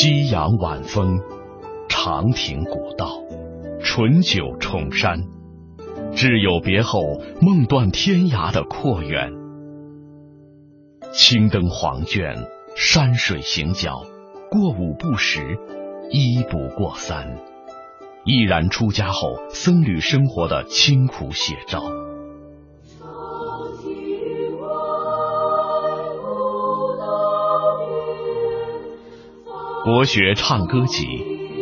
夕阳晚风，长亭古道，醇酒重山，挚友别后，梦断天涯的阔远。青灯黄卷，山水行脚，过五不食，一不过三，毅然出家后僧侣生活的清苦写照。国学唱歌集、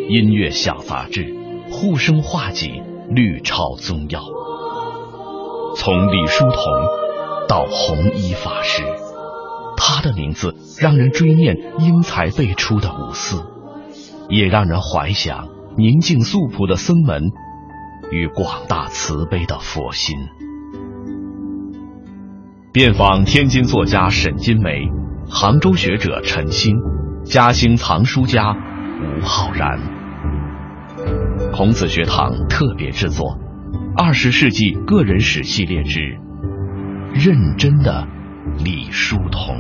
音乐小杂志、护生画集、绿超宗要，从李叔同到弘一法师，他的名字让人追念英才辈出的五四，也让人怀想宁静素朴的僧门与广大慈悲的佛心。遍访天津作家沈金梅，杭州学者陈星。嘉兴藏书家吴浩然，孔子学堂特别制作《二十世纪个人史系列之认真的李叔同》。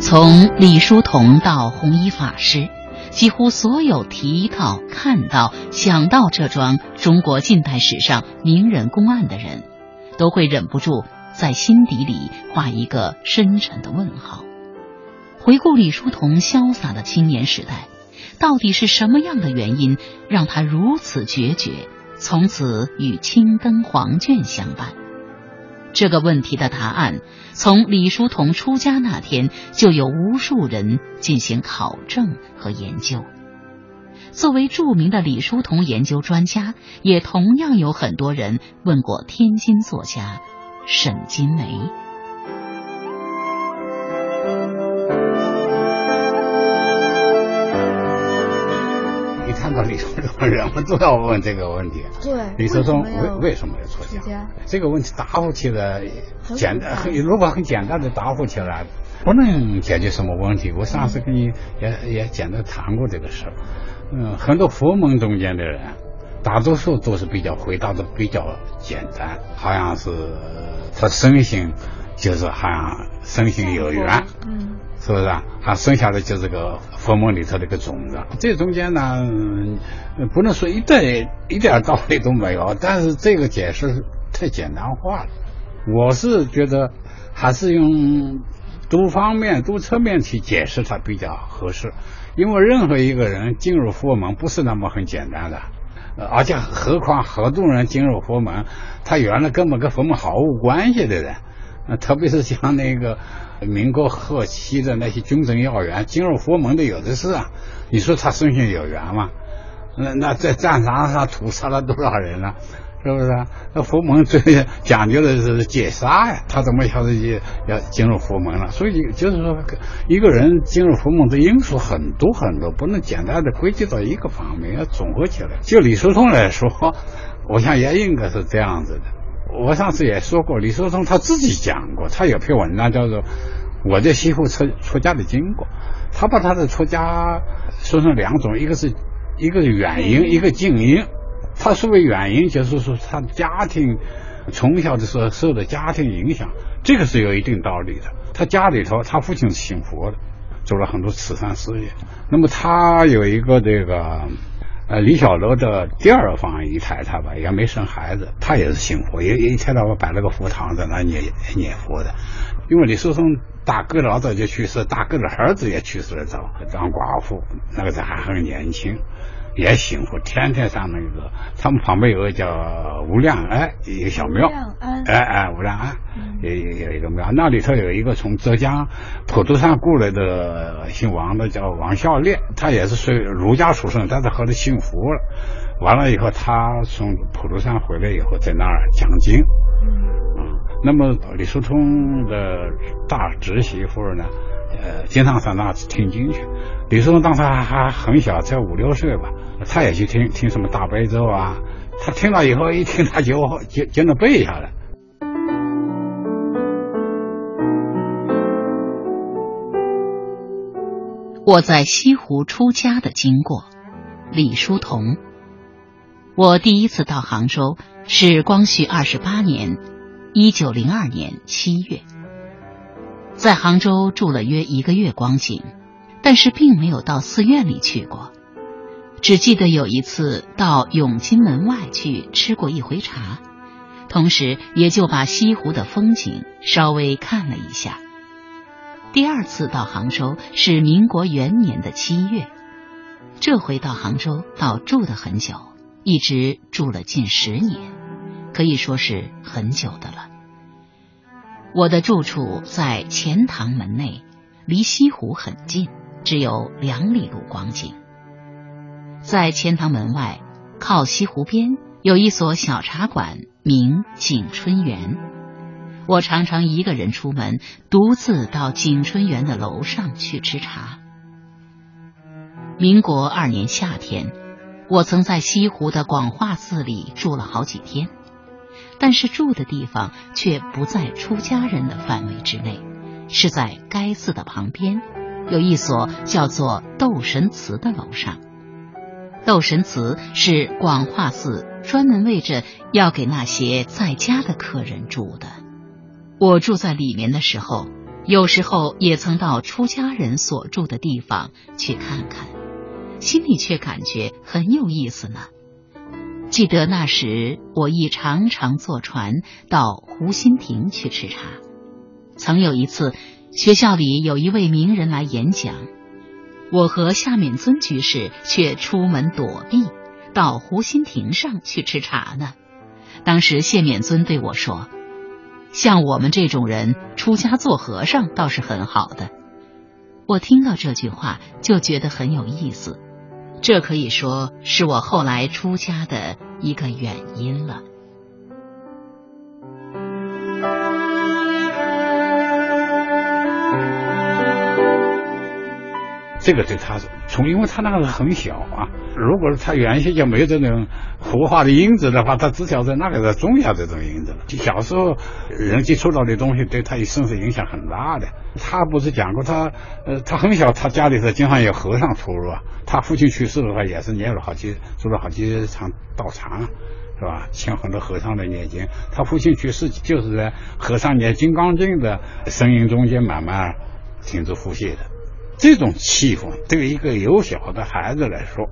从李叔同到弘一法师。几乎所有提到、看到、想到这桩中国近代史上名人公案的人，都会忍不住在心底里画一个深沉的问号。回顾李叔同潇洒的青年时代，到底是什么样的原因让他如此决绝，从此与青灯黄卷相伴？这个问题的答案，从李叔同出家那天就有无数人进行考证和研究。作为著名的李叔同研究专家，也同样有很多人问过天津作家沈金梅。你看到李叔同，人们都要问这个问题。对，李叔同为为什么要出家？这个问题答复起来简单，如果很简单的答复起来，不能解决什么问题。我上次跟你也也简单谈过这个事儿。嗯，很多佛门中间的人，大多数都是比较回答的比较简单，好像是他生性就是好像生性有缘。嗯。是不是啊？他生下的就是个佛门里头的个种子。这中间呢，不能说一点一点道理都没有，但是这个解释太简单化了。我是觉得还是用多方面、多侧面去解释它比较合适。因为任何一个人进入佛门不是那么很简单的，而且何况好多人进入佛门，他原来根本跟佛门毫无关系的人。特别是像那个民国后期的那些军政要员，进入佛门的有的是啊。你说他生性有缘吗？那那在战场上屠杀了多少人了？是不是？那佛门最讲究的是戒杀呀，他怎么晓得要要进入佛门了？所以就是说，一个人进入佛门的因素很多很多，不能简单的归结到一个方面，要综合起来。就李叔同来说，我想也应该是这样子的。我上次也说过，李叔同他自己讲过，他有篇文章叫做《我在西湖出出家的经过》，他把他的出家说成两种，一个是一个是远因，一个近因。他所谓远因，就是说他家庭从小的时候受的家庭影响，这个是有一定道理的。他家里头，他父亲是信佛的，做了很多慈善事业。那么他有一个这个。呃，李小楼的第二房姨太太吧，也没生孩子，她也是信佛，也也一天到晚摆了个佛堂在那念念佛的。因为李叔松大哥老早就去世，大哥的儿子也去世了早，当寡妇，那个时候还很年轻。也幸福，天天上那个，他们旁边有个叫无量安一个小庙，哎哎无量安，有有一个庙，那里头有一个从浙江普陀山过来的姓王的叫王孝烈，他也是属于儒家出身，但是后来信佛了，完了以后他从普陀山回来以后在那儿讲经，嗯，那么李叔同的大侄媳妇呢？呃，经常上那听经去。李叔同当时还还很小，才五六岁吧，他也去听听什么大悲咒啊。他听了以后，一听他就就就能背下来。我在西湖出家的经过，李叔同。我第一次到杭州是光绪二十八年，一九零二年七月，在杭州住了约一个月光景，但是并没有到寺院里去过，只记得有一次到永金门外去吃过一回茶，同时也就把西湖的风景稍微看了一下。第二次到杭州是民国元年的七月，这回到杭州倒住得很久。一直住了近十年，可以说是很久的了。我的住处在钱塘门内，离西湖很近，只有两里路光景。在钱塘门外，靠西湖边有一所小茶馆，名景春园。我常常一个人出门，独自到景春园的楼上去吃茶。民国二年夏天。我曾在西湖的广化寺里住了好几天，但是住的地方却不在出家人的范围之内，是在该寺的旁边，有一所叫做斗神祠的楼上。斗神祠是广化寺专门为着要给那些在家的客人住的。我住在里面的时候，有时候也曾到出家人所住的地方去看看。心里却感觉很有意思呢。记得那时，我亦常常坐船到湖心亭去吃茶。曾有一次，学校里有一位名人来演讲，我和夏勉尊居士却出门躲避，到湖心亭上去吃茶呢。当时谢勉尊对我说：“像我们这种人出家做和尚倒是很好的。”我听到这句话就觉得很有意思。这可以说是我后来出家的一个原因了。这个对他从，因为他那个很小啊。如果他原先就没有这种活化的因子的话，他只晓得那个是种下这种因子了。小时候人接触到的东西，对他一生是影响很大的。他不是讲过，他呃，他很小，他家里头经常有和尚出入啊。他父亲去世的话，也是念了好几，做了好几场道场，是吧？请很多和尚来念经。他父亲去世，就是在和尚念《金刚经》的声音中间慢慢停止呼吸的。这种气氛，对于一个幼小的孩子来说，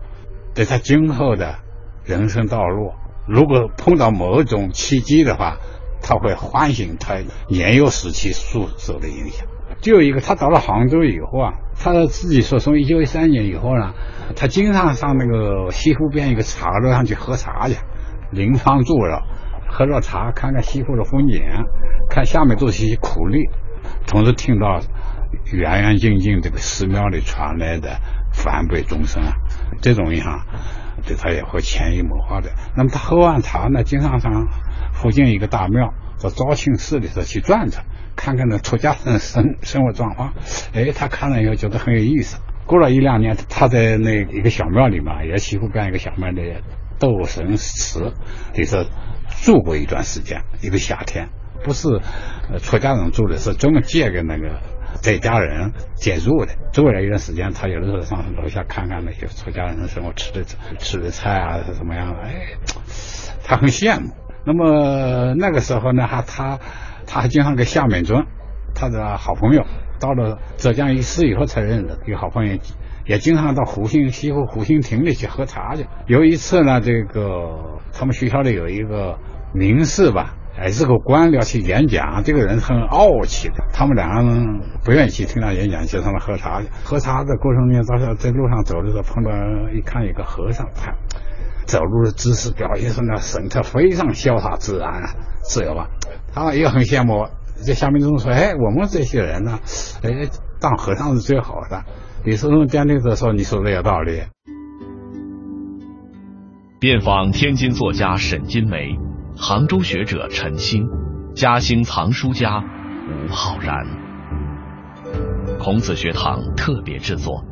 对他今后的人生道路，如果碰到某种契机的话，他会唤醒他年幼时期所受的影响。就有一个，他到了杭州以后啊，他自己说，从一九一三年以后呢，他经常上那个西湖边一个茶楼上去喝茶去，临窗坐着，喝着茶，看看西湖的风景，看下面都是一些苦力，同时听到远远近近这个寺庙里传来的梵呗钟声，这种影响对他也会潜移默化的。那么他喝完茶呢，经常上附近一个大庙，到昭庆寺里头去转转。看看那出家人生生活状况，哎，他看了以后觉得很有意思。过了一两年，他在那一个小庙里嘛，也西湖边一个小庙的斗神祠里头住过一段时间，一个夏天，不是出家人住的，是专门借给那个在家人借住的。住了一段时间，他有的时候上楼下看看那些出家人的生活，吃的吃的菜啊是怎么样的，哎，他很羡慕。那么那个时候呢，还他。他还经常跟夏美尊，他的好朋友，到了浙江一师以后才认识，一个好朋友，也经常到湖心西湖湖心亭里去喝茶去。有一次呢，这个他们学校里有一个名士吧，哎，是个官僚去演讲，这个人很傲气的。他们两个不愿意去听他演讲，去他们喝茶。喝茶的过程中，到时候在路上走的时候碰到一看一个和尚，他走路的姿势表现出那神态非常潇洒自然啊，自由吧。他们也很羡慕，在下面中说：“哎，我们这些人呢，哎，当和尚是最好的。”李叔同坚定地说：“你说的有道理。”遍访天津作家沈金梅、杭州学者陈星、嘉兴藏书家吴浩然。孔子学堂特别制作《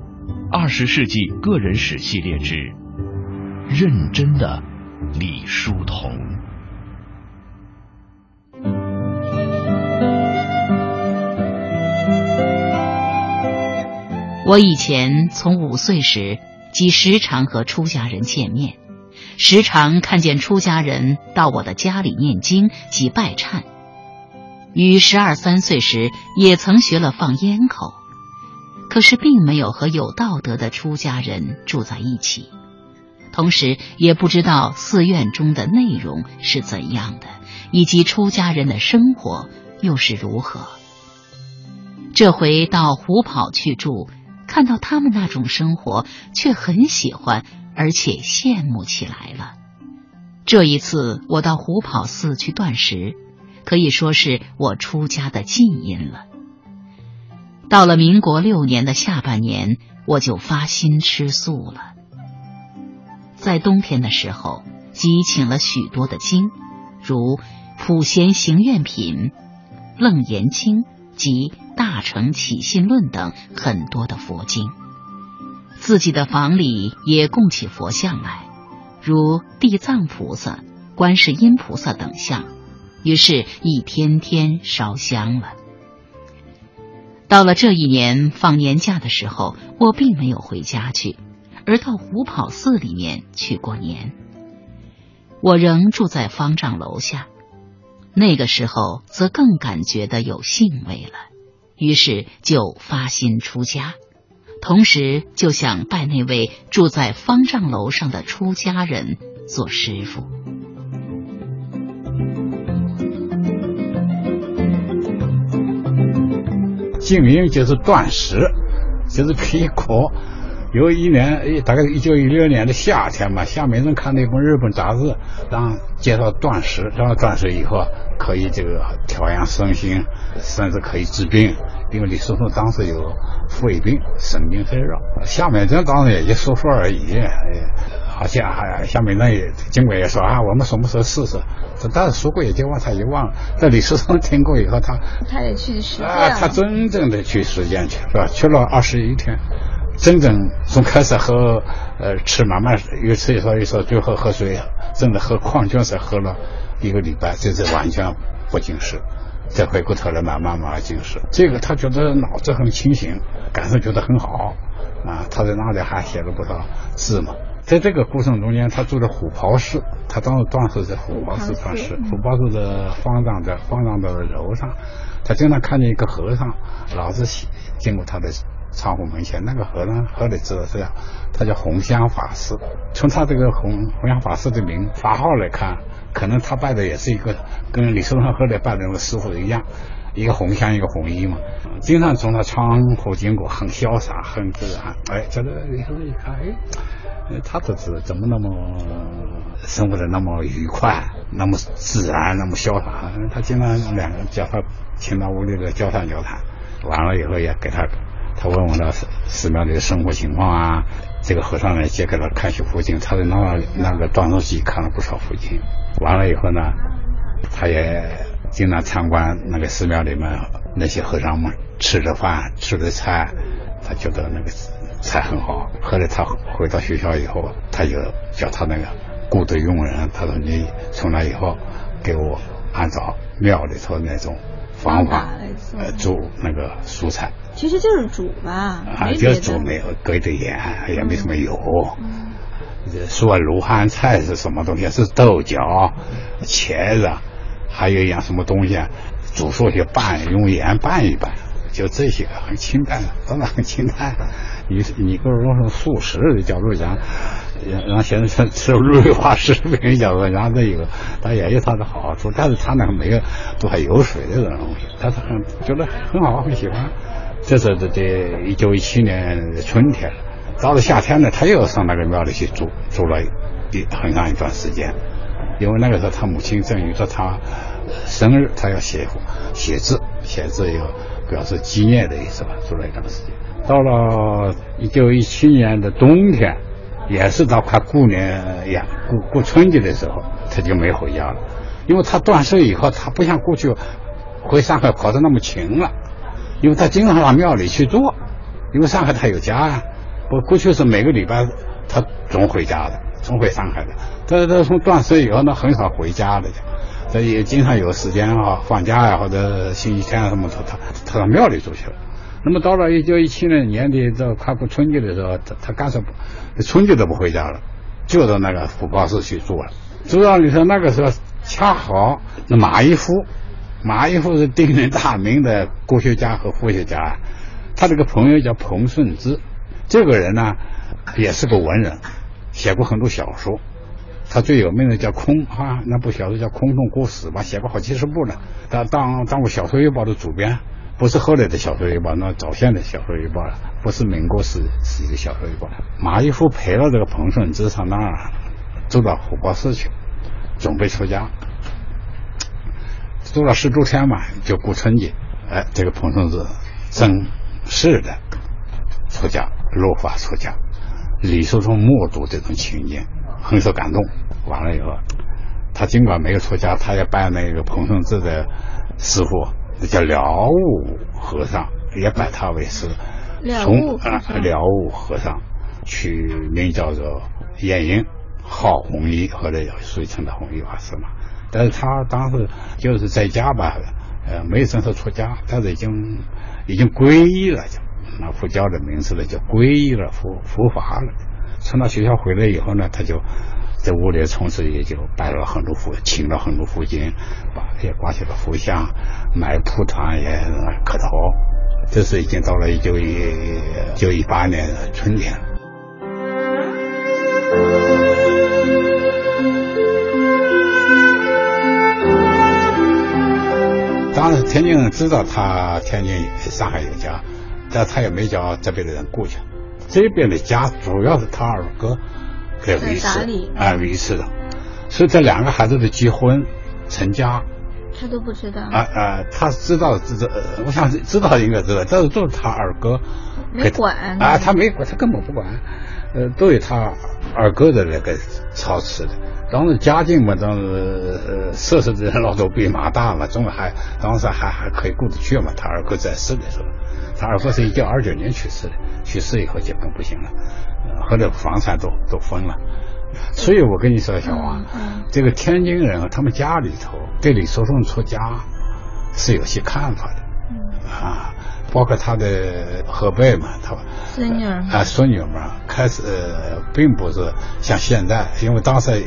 二十世纪个人史系列之认真的李叔同》。我以前从五岁时即时常和出家人见面，时常看见出家人到我的家里念经及拜忏。于十二三岁时也曾学了放烟口，可是并没有和有道德的出家人住在一起，同时也不知道寺院中的内容是怎样的，以及出家人的生活又是如何。这回到虎跑去住，看到他们那种生活，却很喜欢，而且羡慕起来了。这一次我到虎跑寺去断食。可以说是我出家的近因了。到了民国六年的下半年，我就发心吃素了。在冬天的时候，即请了许多的经，如《普贤行愿品》《楞严经》及《大乘起信论》等很多的佛经。自己的房里也供起佛像来，如地藏菩萨、观世音菩萨等像。于是，一天天烧香了。到了这一年放年假的时候，我并没有回家去，而到虎跑寺里面去过年。我仍住在方丈楼下，那个时候则更感觉的有兴味了，于是就发心出家，同时就想拜那位住在方丈楼上的出家人做师傅。经营就是断食，就是辟谷。有一年，大概一九一六年的夏天吧，夏美人看那本日本杂志，让介绍断食，然后断食以后可以这个调养身心，甚至可以治病。因为李叔同当时有肺病，神经衰弱。夏美珍当时也就说说而已。好像还下面那也经过也说啊，我们什么时候试试？但是说过也就忘，他也忘了。在李叔同听过以后，他他也去实践啊，他真正的去实践去，是吧？去了二十一天，真正从开始喝呃吃，慢慢越吃越少越少，最后喝水，真的喝矿泉水喝了一个礼拜，就是完全不进食。再回过头来慢慢慢慢进食。这个他觉得脑子很清醒，感受觉得很好啊。他在那里还写了不少字嘛。在这个过程中间，他住在虎跑寺，他当时当时在虎跑寺当时，虎跑寺的方丈在方丈的楼上，他经常看见一个和尚，老是经过他的窗户门前。那个和尚后来知道这样，他叫红香法师。从他这个红红香法师的名法号来看，可能他拜的也是一个跟李寿山后来拜的那个师傅一样，一个红香，一个红衣嘛。经常从他窗户经过，很潇洒，很自然。哎，这个李寿山一看，哎。他这是怎么那么生活的那么愉快，那么自然，那么潇洒？他经常两个叫他请到屋里来交谈交谈，完了以后也给他，他问问他寺庙里的生活情况啊。这个和尚呢，借给他看些佛经，他在那那个当中记看了不少佛经。完了以后呢，他也经常参观那个寺庙里面那些和尚们吃的饭、吃的菜，他觉得那个。菜很好。后来他回到学校以后，他就叫他那个雇的佣人，他说你从那以后给我按照庙里头那种方法呃煮那个蔬菜。其实就是煮吧，啊，就是煮，没有搁一点盐，也没什么油。嗯。说罗汉菜是什么东西？是豆角、茄子，还有一样什么东西，煮熟去拌，用盐拌一拌，就这些个很清淡，真的很清淡。你你跟我说素食的角度讲，然后现在吃吃瑞化食品角度讲，这一个它也有它的好处，但是它那个没有多少油水的这种东西，但是很觉得很好，很喜欢。这是这这一九一七年春天，到了夏天呢，他又上那个庙里去住住了一很长一段时间，因为那个时候他母亲正遇着他生日，他要写写字，写字以后表示纪念的意思吧，住了一段时间。到了一九一七年的冬天，也是到快过年呀，过过春节的时候，他就没回家了。因为他断食以后，他不像过去回上海跑的那么勤了，因为他经常到庙里去做。因为上海他有家呀，不过去是每个礼拜他总回家的，总回上海的。他他从断食以后呢，很少回家的，他也经常有时间啊，放假呀或者星期天啊什么，他他他到庙里住去了。那么到了一九一七年年底，这快过春节的时候，他他干脆不春节都不回家了，就到那个虎豹寺去住了。住到里头，那个时候恰好那马一夫，马一夫是鼎鼎大名的国学家和佛学家，他这个朋友叫彭顺之，这个人呢也是个文人，写过很多小说。他最有名的叫《空》啊，那部小说叫《空洞故事》吧，写过好几十部呢。他当当过《小说日报》的主编，不是后来的《小说日报》，那早先的《小说日报》了，不是民国时时的《小说日报》。马一夫陪了这个彭顺之上那儿，走到虎豹寺去，准备出家。住了十多天嘛，就过春节。哎，这个彭顺之正式的出家，落发出家。李叔同目睹这种情景。很受感动，完了以后，他尽管没有出家，他也拜那个彭顺之的师傅，叫了悟和尚，也拜他为师。从啊，了悟和尚取名叫做晏婴，号弘一，后来俗称的弘一法师嘛。但是他当时就是在家吧，呃，没有正式出家，但是已经已经皈依了，就拿佛教的名字了，叫皈依了佛佛法了。从那学校回来以后呢，他就在屋里从此也就摆了很多佛，请了很多佛经，把也挂起了佛像，买蒲团也磕头。这是已经到了一九一九一八年春天。当时天津人知道他天津上海有家，但他也没叫这边的人过去。这边的家主要是他二哥给维持啊维持的，所以这两个孩子的结婚成家，他都不知道啊啊，他知道知道，我想知道应该知道，但是都是他二哥没管啊，他没管，他根本不管，呃，都有他二哥的那个操持的。当时家境嘛，当时呃，四十的人老多比马大嘛，总还当时还还可以过得去嘛。他二哥在世的时候，他二哥是一九二九年去世的。去世以后就更不行了，后来房产都都分了，所以我跟你说，小王，这个天津人他们家里头对李叔同出家是有些看法的，啊，包括他的后辈们，他孙女啊孙女们开始并不是像现在，因为当时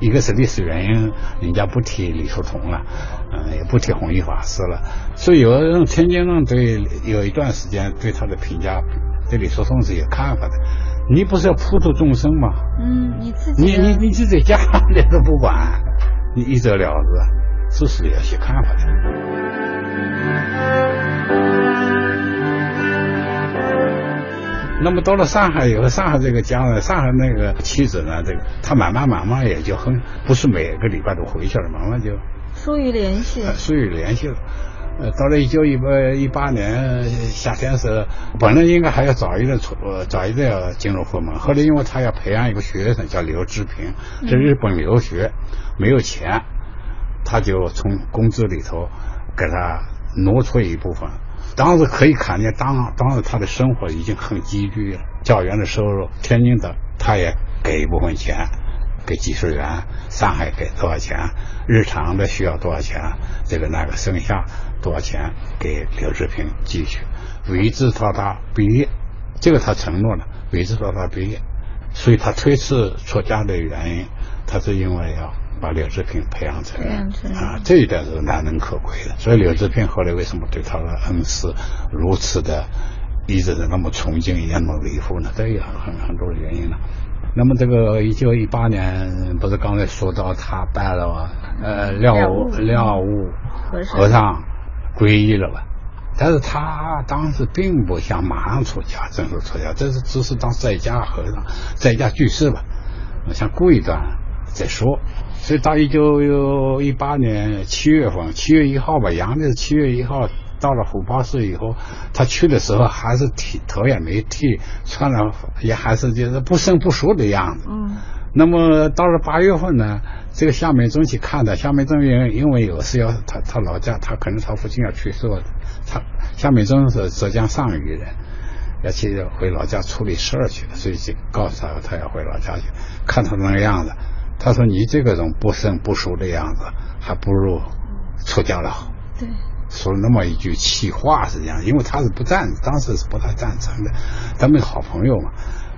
一个是历史原因，人家不提李叔同了，嗯，也不提弘一法师了，所以有的人天津人对有一段时间对他的评价。对李叔同是有看法的，你不是要普度众生吗？嗯，你自己，你你你就在家里都不管，你一走了之，这是有些看法的。那么到了上海以后，上海这个家呢，上海那个妻子呢，这个他慢慢慢慢也就很不是每个礼拜都回去了，慢慢就疏于联系，疏于联系了。呃，到了一九一八一八年夏天时，本来应该还要早一点出，早一点要进入佛门。后来因为他要培养一个学生，叫刘志平，在日本留学，没有钱，他就从工资里头给他挪出一部分。当时可以看见，当当时他的生活已经很拮据了，教员的收入，天津的他也给一部分钱。给技术员，上海给多少钱？日常的需要多少钱？这个那个剩下多少钱给刘志平继续，维持到他毕业，这个他承诺了，维持到他毕业。所以他推迟出家的原因，他是因为要把刘志平培养成啊，这一点是难能可贵的。所以刘志平后来为什么对他的恩师如此的一直是那么崇敬，也那么维护呢？这有很很多的原因了。那么这个一九一八年不是刚才说到他拜了呃廖廖悟和尚皈依了吧？但是他当时并不想马上出家，正式出家，这是只是当在家和尚，在家居士吧，想过一段再说。所以到一九一八年七月份，七月一号吧，阳历是七月一号。到了虎豹寺以后，他去的时候还是剃头也没剃，穿了也还是就是不生不熟的样子。嗯。那么到了八月份呢，这个夏美忠去看的，夏美忠因因为有事要他他老家，他可能他父亲要去世，他夏美忠是浙江上虞人，要去回老家处理事儿去了，所以就告诉他他要回老家去，看他那个样子，他说你这个人不生不熟的样子，还不如出家了好。对。说了那么一句气话是这样，因为他是不赞，当时是不太赞成的。咱们好朋友嘛，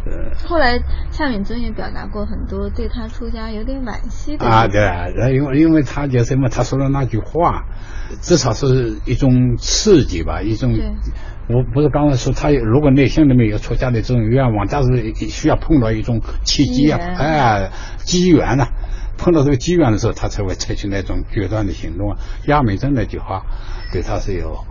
呃，后来夏敏尊也表达过很多对他出家有点惋惜的啊，对，因为因为他就什么，他说的那句话，至少是一种刺激吧，一种。我不是刚才说他如果内心里面有出家的这种愿望，但是需要碰到一种契机啊，哎，机缘呐，碰到这个机缘的时候，他才会采取那种决断的行动啊。亚美珍那句话对他是有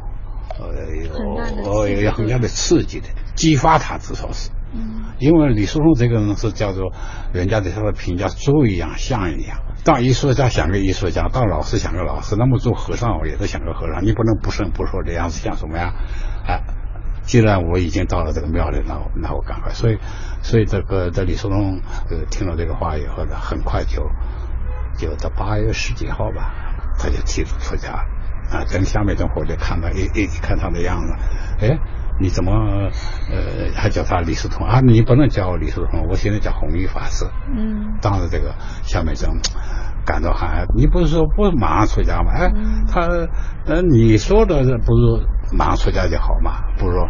呃有有很大的刺激的，激发他至少是。嗯。因为李叔同这个人是叫做人家对他的评价猪一样像一样，当艺术家像个艺术家，当老师像个老师，那么做和尚也是像个和尚，你不能不声不说这样子像什么呀？哎，既然我已经到了这个庙里，那我那我赶快。所以，所以这个在李叔同呃听了这个话以后呢，很快就就到八月十几号吧，他就提出出家啊。等下面等会就看到一一看他的样子，哎，你怎么呃还叫他李叔同啊？你不能叫我李叔同，我现在叫弘一法师。嗯。当时这个夏美珍感到还，你不是说不马上出家吗？哎，他呃你说的不是。马上出家就好嘛，不如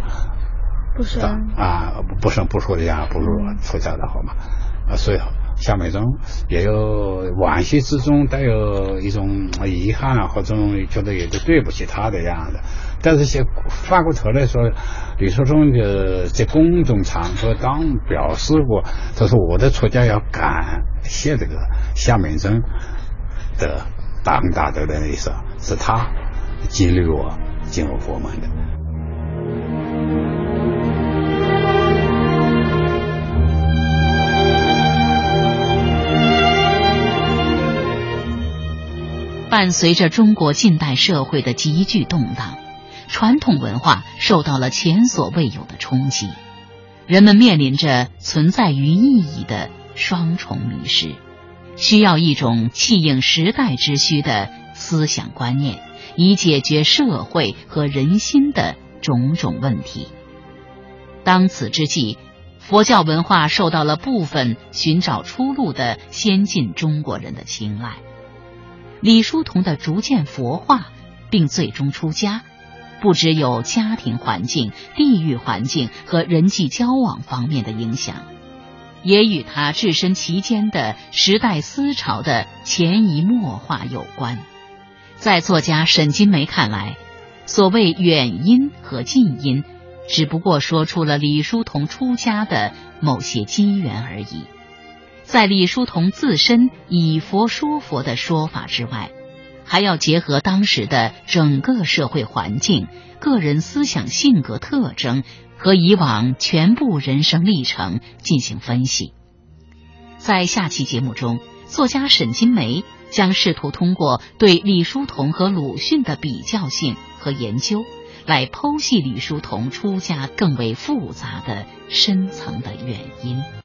不生啊，不生不说的呀，不如出家的好嘛。啊，所以夏美珍也有惋惜之中带有一种遗憾啊，或者觉得有点对不起他的样子。但是先反过头来说，李叔忠就在公众场合当表示过，他说我的出家要感谢这个夏美珍的大恩大德的意思，是他激励我。进入佛门的。伴随着中国近代社会的急剧动荡，传统文化受到了前所未有的冲击，人们面临着存在于意义的双重迷失，需要一种契应时代之需的思想观念。以解决社会和人心的种种问题。当此之际，佛教文化受到了部分寻找出路的先进中国人的青睐。李叔同的逐渐佛化，并最终出家，不只有家庭环境、地域环境和人际交往方面的影响，也与他置身其间的时代思潮的潜移默化有关。在作家沈金梅看来，所谓远因和近因，只不过说出了李叔同出家的某些机缘而已。在李叔同自身以佛说佛的说法之外，还要结合当时的整个社会环境、个人思想性格特征和以往全部人生历程进行分析。在下期节目中，作家沈金梅。将试图通过对李叔同和鲁迅的比较性和研究，来剖析李叔同出家更为复杂的深层的原因。